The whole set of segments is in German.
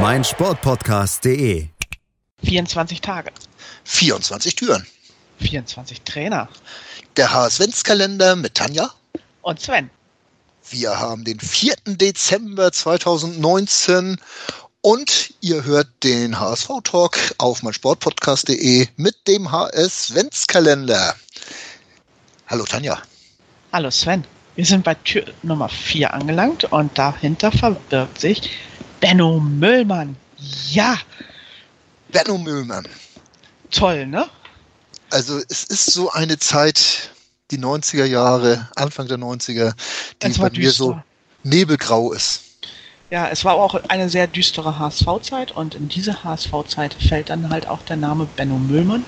meinsportpodcast.de. 24 Tage, 24 Türen. 24 Trainer Der HSV-Kalender mit Tanja. und Sven. Wir haben den 4. Dezember 2019 und ihr hört den HSV-Talk auf meinsportpodcast.de mit dem HS-Kalender. Hallo Tanja. Hallo Sven. Wir sind bei Tür Nummer 4 angelangt und dahinter verbirgt sich Benno Müllmann. Ja, Benno Müllmann. toll, ne? Also es ist so eine Zeit, die 90er Jahre, Anfang der 90er, die bei war mir so düster. nebelgrau ist. Ja, es war auch eine sehr düstere HSV-Zeit und in diese HSV-Zeit fällt dann halt auch der Name Benno Müllmann.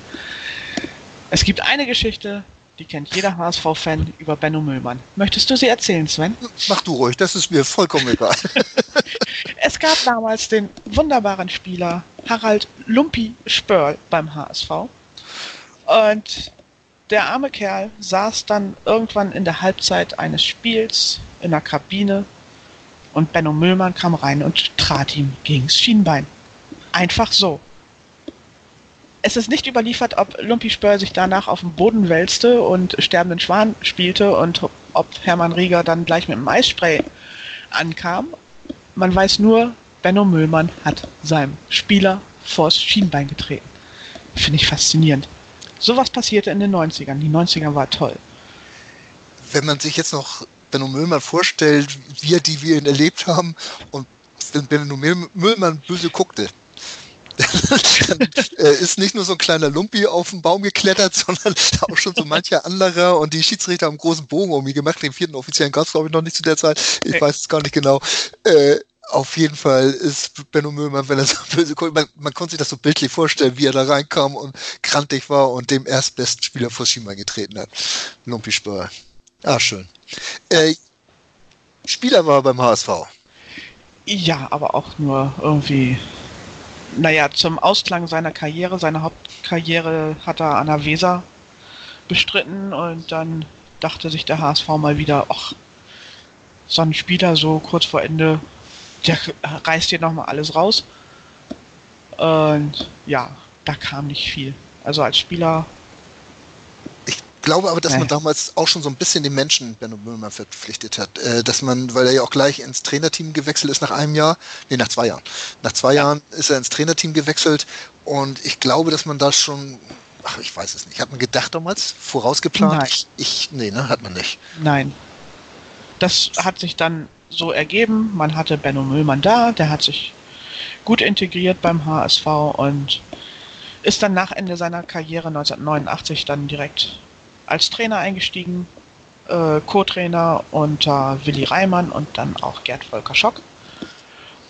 Es gibt eine Geschichte, die kennt jeder HSV-Fan über Benno Müllmann. Möchtest du sie erzählen, Sven? Mach du ruhig, das ist mir vollkommen egal. Es gab damals den wunderbaren Spieler Harald Lumpi Spörl beim HSV. Und der arme Kerl saß dann irgendwann in der Halbzeit eines Spiels in der Kabine und Benno Müllmann kam rein und trat ihm gegens Schienbein. Einfach so. Es ist nicht überliefert, ob Lumpi Spörl sich danach auf den Boden wälzte und sterbenden Schwan spielte und ob Hermann Rieger dann gleich mit dem Eisspray ankam. Man weiß nur, Benno Müllmann hat seinem Spieler vors Schienbein getreten. Finde ich faszinierend. Sowas passierte in den 90ern. Die 90er war toll. Wenn man sich jetzt noch Benno Müllmann vorstellt, wir, die wir ihn erlebt haben, und wenn Benno Müll- Müllmann böse guckte, dann äh, ist nicht nur so ein kleiner Lumpi auf den Baum geklettert, sondern auch schon so mancher anderer und die Schiedsrichter haben einen großen Bogen um ihn gemacht. Den vierten offiziellen gab es, glaube ich, noch nicht zu der Zeit. Ich Nee. weiß es gar nicht genau. Äh, auf jeden Fall ist Benno Müllmann, wenn er so böse guckt, man, man konnte sich das so bildlich vorstellen, wie er da reinkam und krantig war und dem erstbesten Spieler vor Schienbein getreten hat. Lumpi Spör. Ah, schön. Äh, Spieler war er beim HSV. Ja, aber auch nur irgendwie. Naja, zum Ausklang seiner Karriere, seine Hauptkarriere hat er an der Weser bestritten und dann dachte sich der HSV mal wieder, ach, so ein Spieler so kurz vor Ende, der reißt hier nochmal alles raus. Und ja, da kam nicht viel. Also als Spieler, glaube aber, dass Nee. man damals auch schon so ein bisschen den Menschen Benno Müllmann verpflichtet hat. Äh, dass man, weil er ja auch gleich ins Trainerteam gewechselt ist nach einem Jahr, nee, nach zwei Jahren. Nach zwei Ja. Jahren ist er ins Trainerteam gewechselt und ich glaube, dass man da schon, ach, ich weiß es nicht, hat man gedacht damals, vorausgeplant? Nein. Ich, ich, nee, ne, hat man nicht. Nein. Das hat sich dann so ergeben. Man hatte Benno Müllmann da, der hat sich gut integriert beim HSV und ist dann nach Ende seiner Karriere 1989 dann direkt als Trainer eingestiegen, äh, Co-Trainer unter Willi Reimann und dann auch Gerd Volker Schock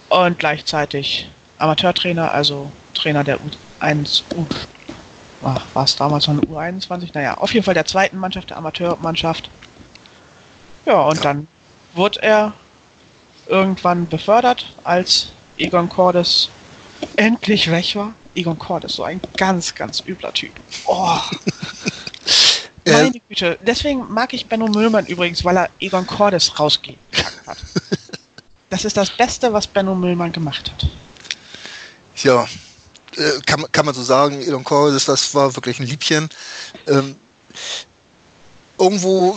und gleichzeitig Amateurtrainer, also Trainer der U1, U, war es damals noch eine U21? Naja, auf jeden Fall der zweiten Mannschaft, der Amateurmannschaft. Ja, und Ja. dann wurde er irgendwann befördert, als Egon Cordes endlich weg war. Egon Cordes, so ein ganz, ganz übler Typ. Oh, meine Güte. Deswegen mag ich Benno Müllmann übrigens, weil er Egon Cordes rausgepackt hat. Das ist das Beste, was Benno Müllmann gemacht hat. Ja, äh, kann, man- kann man so sagen, Elon Cordes, das war wirklich ein Liebchen. Ähm, irgendwo,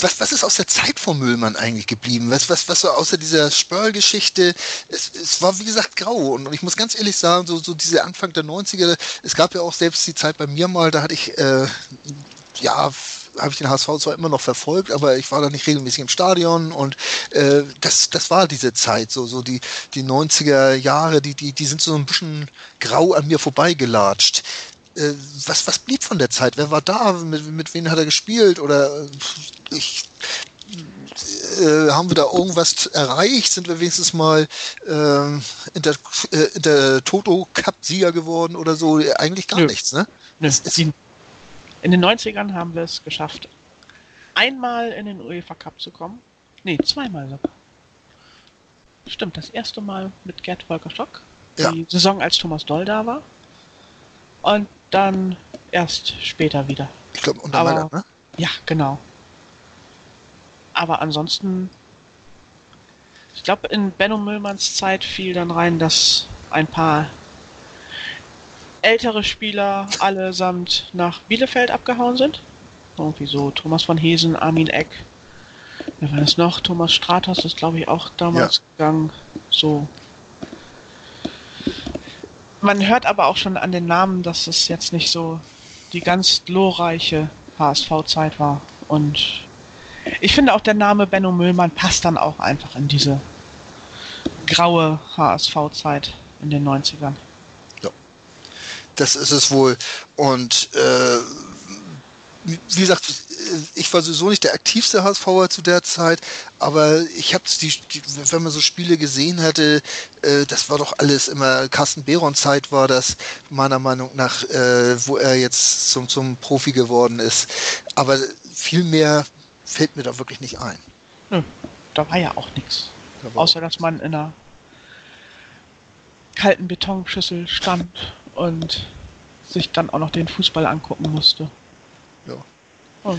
was, was ist aus der Zeit von Müllmann eigentlich geblieben? Was, was, was so außer dieser Spörl-Geschichte, es, es war wie gesagt grau. Und, ich muss ganz ehrlich sagen, so, so diese Anfang der 90er, es gab ja auch selbst die Zeit bei mir mal, da hatte ich, äh, ja, habe ich den HSV zwar immer noch verfolgt, aber ich war da nicht regelmäßig im Stadion und äh, das, das war diese Zeit, so, so die, die 90er Jahre, die, die, die sind so ein bisschen grau an mir vorbeigelatscht. Äh, was, was blieb von der Zeit? Wer war da? Mit, mit wem hat er gespielt? Oder äh, ich, äh, haben wir da irgendwas erreicht? Sind wir wenigstens mal äh, in der, äh, in der Toto Cup Sieger geworden oder so? Eigentlich gar Nö. nichts, ne? Es die, in den 90ern haben wir es geschafft, einmal in den UEFA Cup zu kommen. Nee, zweimal sogar. Stimmt, das erste Mal mit Gerd Volker Stock. Ja. Die Saison, als Thomas Doll da war. Und dann erst später wieder. Ich glaube, unter Aber- Mailand, ne? Ja, genau. Aber ansonsten, ich glaube, in Benno Müllmanns Zeit fiel dann rein, dass ein paar ältere Spieler allesamt nach Bielefeld abgehauen sind. Irgendwie so Thomas von Hesen, Armin Eck. Wer war das noch? Thomas Stratos ist, glaube ich, auch damals gegangen. So. Man hört aber auch schon an den Namen, dass es jetzt nicht so die ganz glorreiche HSV-Zeit war. Und ich finde auch der Name Benno Müllmann passt dann auch einfach in diese graue HSV-Zeit in den 90ern. Das ist es wohl. Und äh, wie gesagt, ich war sowieso nicht der aktivste HSVer zu der Zeit, aber ich habe die, die, wenn man so Spiele gesehen hatte, äh, das war doch alles immer Carsten Behron Zeit war das meiner Meinung nach, äh, wo er jetzt zum zum Profi geworden ist. Aber viel mehr fällt mir da wirklich nicht ein. Nö, da war ja auch nichts. Außer dass man in einer kalten Betonschüssel stand und sich dann auch noch den Fußball angucken musste. Ja. Gut.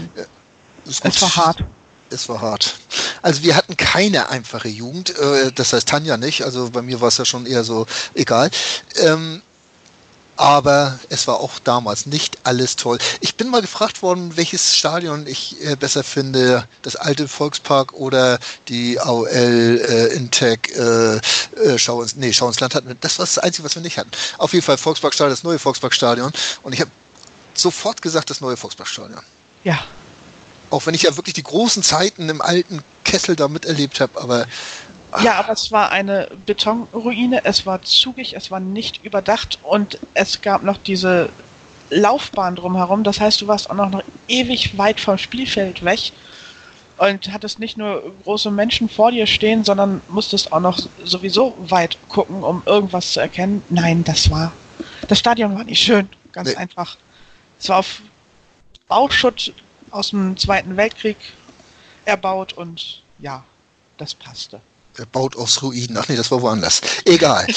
es war hart. Es war hart. Also wir hatten keine einfache Jugend, äh, das heißt Tanja nicht, also bei mir war es ja schon eher so egal. Ähm, aber es war auch damals nicht alles toll. Ich bin mal gefragt worden, welches Stadion ich äh, besser finde, das alte Volkspark oder die AOL äh, Intec äh, äh, Schau ins, nee, Schau ins Land hatten wir. Das war das Einzige, was wir nicht hatten. Auf jeden Fall Volksparkstadion, das neue Volksparkstadion. Und ich habe sofort gesagt, das neue Volksparkstadion. Ja, Auch wenn ich ja wirklich die großen Zeiten im alten Kessel da miterlebt habe, aber Ja, aber es war eine Betonruine, es war zugig, es war nicht überdacht und es gab noch diese Laufbahn drumherum. Das heißt, du warst auch noch, noch ewig weit vom Spielfeld weg und hattest nicht nur große Menschen vor dir stehen, sondern musstest auch noch sowieso weit gucken, um irgendwas zu erkennen. Nein, das war. Das Stadion war nicht schön, ganz Nee. einfach. Es war auf Bauschutt aus dem Zweiten Weltkrieg erbaut und ja, das passte. Er baut aus Ruinen. Ach nee, das war woanders. Egal.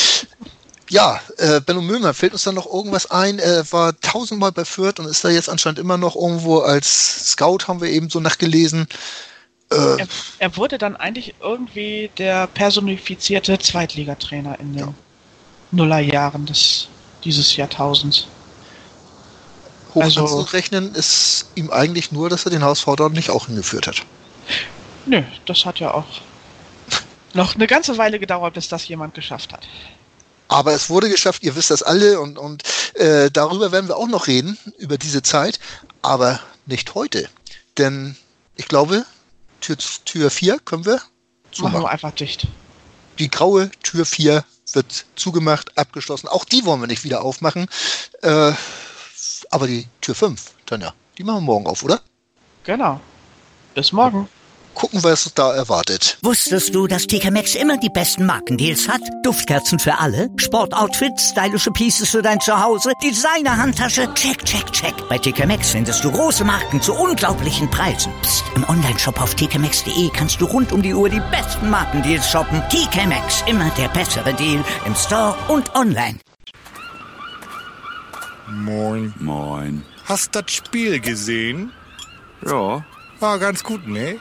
Ja, äh, Benno Müllmann, fällt uns da noch irgendwas ein? Er war tausendmal bei Fürth und ist da jetzt anscheinend immer noch irgendwo als Scout, haben wir eben so nachgelesen. Äh, Er, er wurde dann eigentlich irgendwie der personifizierte Zweitligatrainer in den Ja. Nullerjahren des, dieses Jahrtausends. hoch also- anzurechnen ist ihm eigentlich nur, dass er den HSV dort nicht auch hingeführt hat. Nö, das hat ja auch noch eine ganze Weile gedauert, bis das jemand geschafft hat. Aber es wurde geschafft, ihr wisst das alle und, und äh, darüber werden wir auch noch reden, über diese Zeit, aber nicht heute. Denn ich glaube, Tür, Tür 4 können wir Machen zumachen. wir einfach dicht. Die graue Tür 4 wird zugemacht, abgeschlossen. Auch die wollen wir nicht wieder aufmachen. Äh, aber die Tür 5, Tanja, die machen wir morgen auf, oder? Genau. Bis morgen. Gucken, was uns da erwartet. Wusstest du, dass TK Maxx immer die besten Markendeals hat? Duftkerzen für alle, Sportoutfits, stylische Pieces für dein Zuhause, Designer-Handtasche, check, check, check. Bei TK Maxx findest du große Marken zu unglaublichen Preisen. Psst. im Onlineshop auf tkmaxx.de kannst du rund um die Uhr die besten Markendeals shoppen. TK Maxx, immer der bessere Deal im Store und online. Moin. Moin. Hast das Spiel gesehen? Ja, War ganz gut, ne?